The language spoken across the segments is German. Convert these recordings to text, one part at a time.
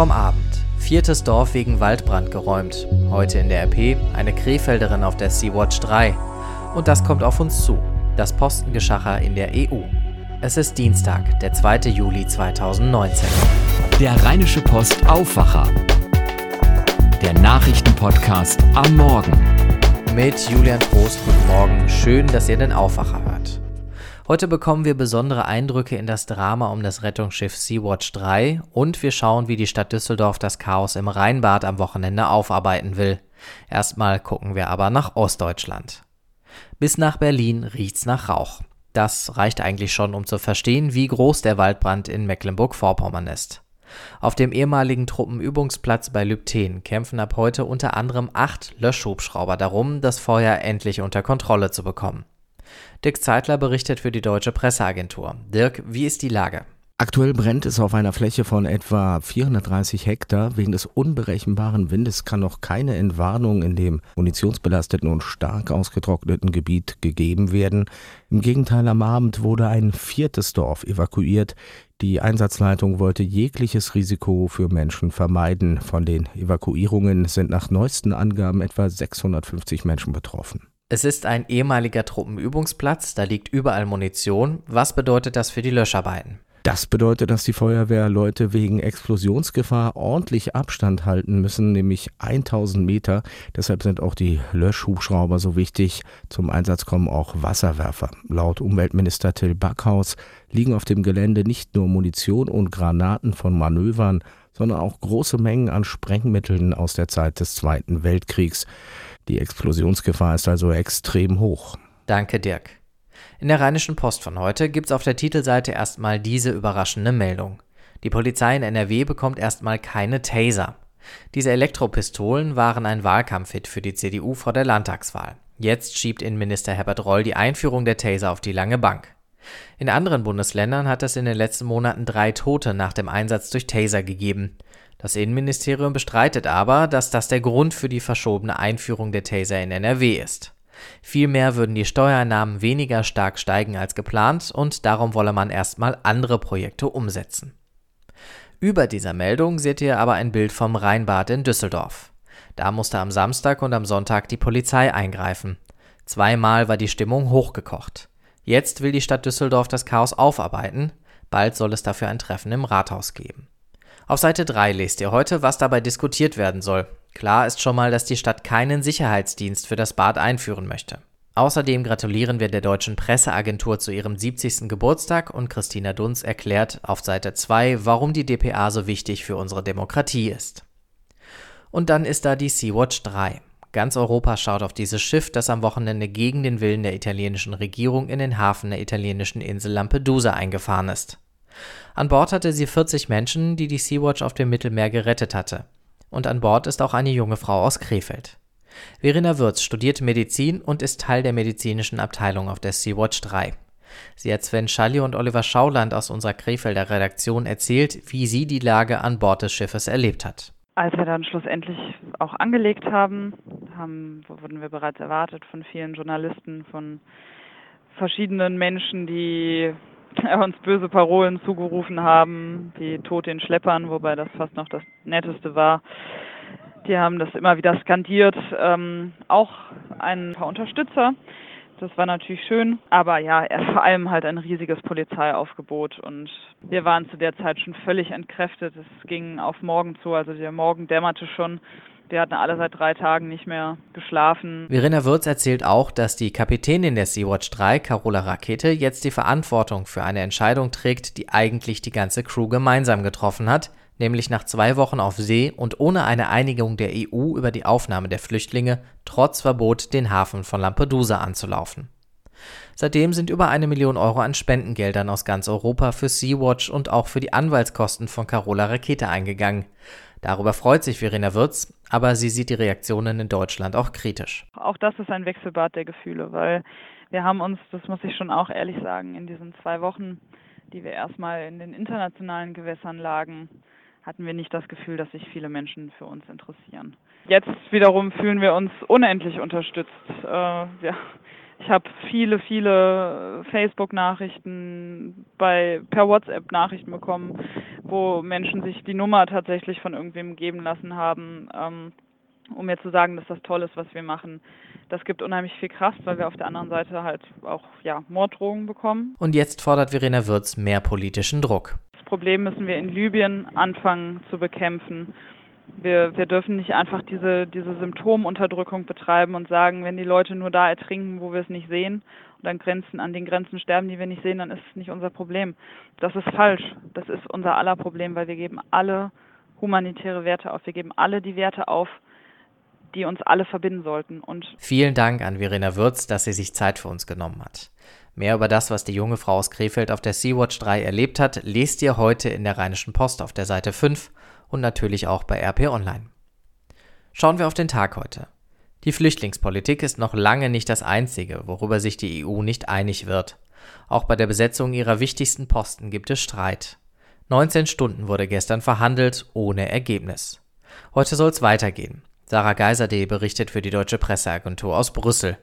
vom Abend. Viertes Dorf wegen Waldbrand geräumt. Heute in der RP eine Krefelderin auf der Sea-Watch 3. Und das kommt auf uns zu. Das Postengeschacher in der EU. Es ist Dienstag, der 2. Juli 2019. Der Rheinische Post Aufwacher. Der Nachrichtenpodcast am Morgen. Mit Julian Trost, guten Morgen. Schön, dass ihr den Aufwacher hört. Heute bekommen wir besondere Eindrücke in das Drama um das Rettungsschiff Sea-Watch 3 und wir schauen, wie die Stadt Düsseldorf das Chaos im Rheinbad am Wochenende aufarbeiten will. Erstmal gucken wir aber nach Ostdeutschland. Bis nach Berlin riecht's nach Rauch. Das reicht eigentlich schon, um zu verstehen, wie groß der Waldbrand in Mecklenburg-Vorpommern ist. Auf dem ehemaligen Truppenübungsplatz bei Lübten kämpfen ab heute unter anderem acht Löschhubschrauber darum, das Feuer endlich unter Kontrolle zu bekommen. Dirk Zeitler berichtet für die Deutsche Presseagentur. Dirk, wie ist die Lage? Aktuell brennt es auf einer Fläche von etwa 430 Hektar. Wegen des unberechenbaren Windes kann noch keine Entwarnung in dem munitionsbelasteten und stark ausgetrockneten Gebiet gegeben werden. Im Gegenteil, am Abend wurde ein viertes Dorf evakuiert. Die Einsatzleitung wollte jegliches Risiko für Menschen vermeiden. Von den Evakuierungen sind nach neuesten Angaben etwa 650 Menschen betroffen. Es ist ein ehemaliger Truppenübungsplatz, da liegt überall Munition. Was bedeutet das für die Löscharbeiten? Das bedeutet, dass die Feuerwehrleute wegen Explosionsgefahr ordentlich Abstand halten müssen, nämlich 1000 Meter. Deshalb sind auch die Löschhubschrauber so wichtig. Zum Einsatz kommen auch Wasserwerfer. Laut Umweltminister Till Backhaus liegen auf dem Gelände nicht nur Munition und Granaten von Manövern, sondern auch große Mengen an Sprengmitteln aus der Zeit des Zweiten Weltkriegs. Die Explosionsgefahr ist also extrem hoch. Danke, Dirk. In der Rheinischen Post von heute gibt's auf der Titelseite erstmal diese überraschende Meldung. Die Polizei in NRW bekommt erstmal keine Taser. Diese Elektropistolen waren ein Wahlkampfhit für die CDU vor der Landtagswahl. Jetzt schiebt Innenminister Herbert Reul die Einführung der Taser auf die lange Bank. In anderen Bundesländern hat es in den letzten Monaten drei Tote nach dem Einsatz durch Taser gegeben. Das Innenministerium bestreitet aber, dass das der Grund für die verschobene Einführung der Taser in NRW ist. Vielmehr würden die Steuereinnahmen weniger stark steigen als geplant und darum wolle man erstmal andere Projekte umsetzen. Über dieser Meldung seht ihr aber ein Bild vom Rheinbad in Düsseldorf. Da musste am Samstag und am Sonntag die Polizei eingreifen. Zweimal war die Stimmung hochgekocht. Jetzt will die Stadt Düsseldorf das Chaos aufarbeiten. Bald soll es dafür ein Treffen im Rathaus geben. Auf Seite 3 lest ihr heute, was dabei diskutiert werden soll. Klar ist schon mal, dass die Stadt keinen Sicherheitsdienst für das Bad einführen möchte. Außerdem gratulieren wir der deutschen Presseagentur zu ihrem 70. Geburtstag und Christina Dunz erklärt auf Seite 2, warum die DPA so wichtig für unsere Demokratie ist. Und dann ist da die Sea-Watch 3. Ganz Europa schaut auf dieses Schiff, das am Wochenende gegen den Willen der italienischen Regierung in den Hafen der italienischen Insel Lampedusa eingefahren ist. An Bord hatte sie 40 Menschen, die die Sea-Watch auf dem Mittelmeer gerettet hatte. Und an Bord ist auch eine junge Frau aus Krefeld. Verena Würz studiert Medizin und ist Teil der medizinischen Abteilung auf der Sea-Watch 3. Sie hat Sven Schalli und Oliver Schauland aus unserer Krefelder Redaktion erzählt, wie sie die Lage an Bord des Schiffes erlebt hat. Als wir dann schlussendlich auch angelegt haben, haben wurden wir bereits erwartet von vielen Journalisten, von verschiedenen Menschen, die uns böse Parolen zugerufen haben, wie Tod den Schleppern, wobei das fast noch das Netteste war. Die haben das immer wieder skandiert. Ähm, auch ein paar Unterstützer. Das war natürlich schön, aber ja, vor allem halt ein riesiges Polizeiaufgebot und wir waren zu der Zeit schon völlig entkräftet. Es ging auf morgen zu, also der Morgen dämmerte schon wir hatten alle seit drei Tagen nicht mehr geschlafen. Verena Würz erzählt auch, dass die Kapitänin der Sea-Watch 3, Carola Rakete, jetzt die Verantwortung für eine Entscheidung trägt, die eigentlich die ganze Crew gemeinsam getroffen hat, nämlich nach zwei Wochen auf See und ohne eine Einigung der EU über die Aufnahme der Flüchtlinge trotz Verbot den Hafen von Lampedusa anzulaufen. Seitdem sind über eine Million Euro an Spendengeldern aus ganz Europa für Sea-Watch und auch für die Anwaltskosten von Carola Rakete eingegangen. Darüber freut sich Verena Würz, aber sie sieht die Reaktionen in Deutschland auch kritisch. Auch das ist ein Wechselbad der Gefühle, weil wir haben uns, das muss ich schon auch ehrlich sagen, in diesen zwei Wochen, die wir erstmal in den internationalen Gewässern lagen, hatten wir nicht das Gefühl, dass sich viele Menschen für uns interessieren. Jetzt wiederum fühlen wir uns unendlich unterstützt. Äh, ja, Ich habe viele, viele Facebook-Nachrichten, bei per WhatsApp Nachrichten bekommen, wo Menschen sich die Nummer tatsächlich von irgendwem geben lassen haben, ähm, um mir zu sagen, dass das toll ist, was wir machen. Das gibt unheimlich viel Kraft, weil wir auf der anderen Seite halt auch ja, Morddrohungen bekommen. Und jetzt fordert Verena Würz mehr politischen Druck. Das Problem müssen wir in Libyen anfangen zu bekämpfen. Wir, wir dürfen nicht einfach diese, diese Symptomunterdrückung betreiben und sagen, wenn die Leute nur da ertrinken, wo wir es nicht sehen und an Grenzen, an den Grenzen sterben, die wir nicht sehen, dann ist es nicht unser Problem. Das ist falsch. Das ist unser aller Problem, weil wir geben alle humanitäre Werte auf. Wir geben alle die Werte auf, die uns alle verbinden sollten. Und Vielen Dank an Verena Würz, dass sie sich Zeit für uns genommen hat. Mehr über das, was die junge Frau aus Krefeld auf der Sea-Watch 3 erlebt hat, lest ihr heute in der Rheinischen Post auf der Seite 5 und natürlich auch bei RP Online. Schauen wir auf den Tag heute. Die Flüchtlingspolitik ist noch lange nicht das Einzige, worüber sich die EU nicht einig wird. Auch bei der Besetzung ihrer wichtigsten Posten gibt es Streit. 19 Stunden wurde gestern verhandelt, ohne Ergebnis. Heute soll es weitergehen. Sarah Geiserde berichtet für die Deutsche Presseagentur aus Brüssel.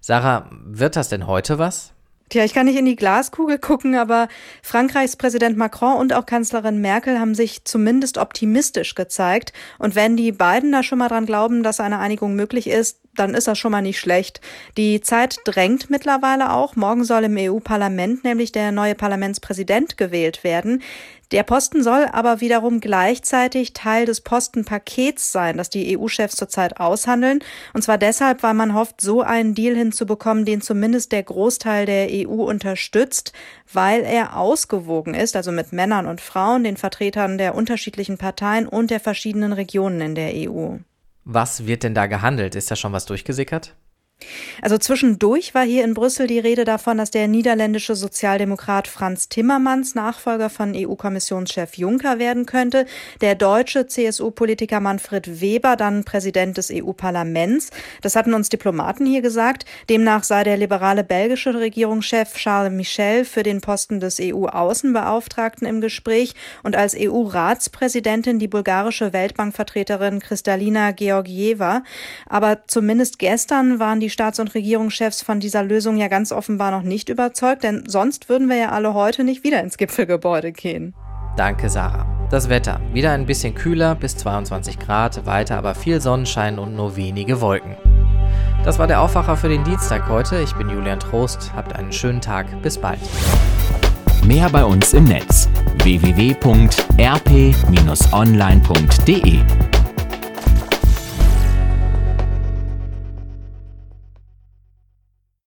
Sarah, wird das denn heute was? Tja, ich kann nicht in die Glaskugel gucken, aber Frankreichs Präsident Macron und auch Kanzlerin Merkel haben sich zumindest optimistisch gezeigt. Und wenn die beiden da schon mal dran glauben, dass eine Einigung möglich ist, dann ist das schon mal nicht schlecht. Die Zeit drängt mittlerweile auch. Morgen soll im EU-Parlament nämlich der neue Parlamentspräsident gewählt werden. Der Posten soll aber wiederum gleichzeitig Teil des Postenpakets sein, das die EU-Chefs zurzeit aushandeln. Und zwar deshalb, weil man hofft, so einen Deal hinzubekommen, den zumindest der Großteil der EU unterstützt, weil er ausgewogen ist, also mit Männern und Frauen, den Vertretern der unterschiedlichen Parteien und der verschiedenen Regionen in der EU. Was wird denn da gehandelt? Ist da schon was durchgesickert? Also zwischendurch war hier in Brüssel die Rede davon, dass der niederländische Sozialdemokrat Franz Timmermans Nachfolger von EU-Kommissionschef Juncker werden könnte, der deutsche CSU-Politiker Manfred Weber dann Präsident des EU-Parlaments. Das hatten uns Diplomaten hier gesagt. Demnach sei der liberale belgische Regierungschef Charles Michel für den Posten des EU-Außenbeauftragten im Gespräch und als EU-Ratspräsidentin die bulgarische Weltbankvertreterin Kristalina Georgieva. Aber zumindest gestern waren die die Staats- und Regierungschefs von dieser Lösung ja ganz offenbar noch nicht überzeugt, denn sonst würden wir ja alle heute nicht wieder ins Gipfelgebäude gehen. Danke, Sarah. Das Wetter. Wieder ein bisschen kühler, bis 22 Grad, weiter aber viel Sonnenschein und nur wenige Wolken. Das war der Aufwacher für den Dienstag heute. Ich bin Julian Trost. Habt einen schönen Tag. Bis bald. Mehr bei uns im Netz www.rp-online.de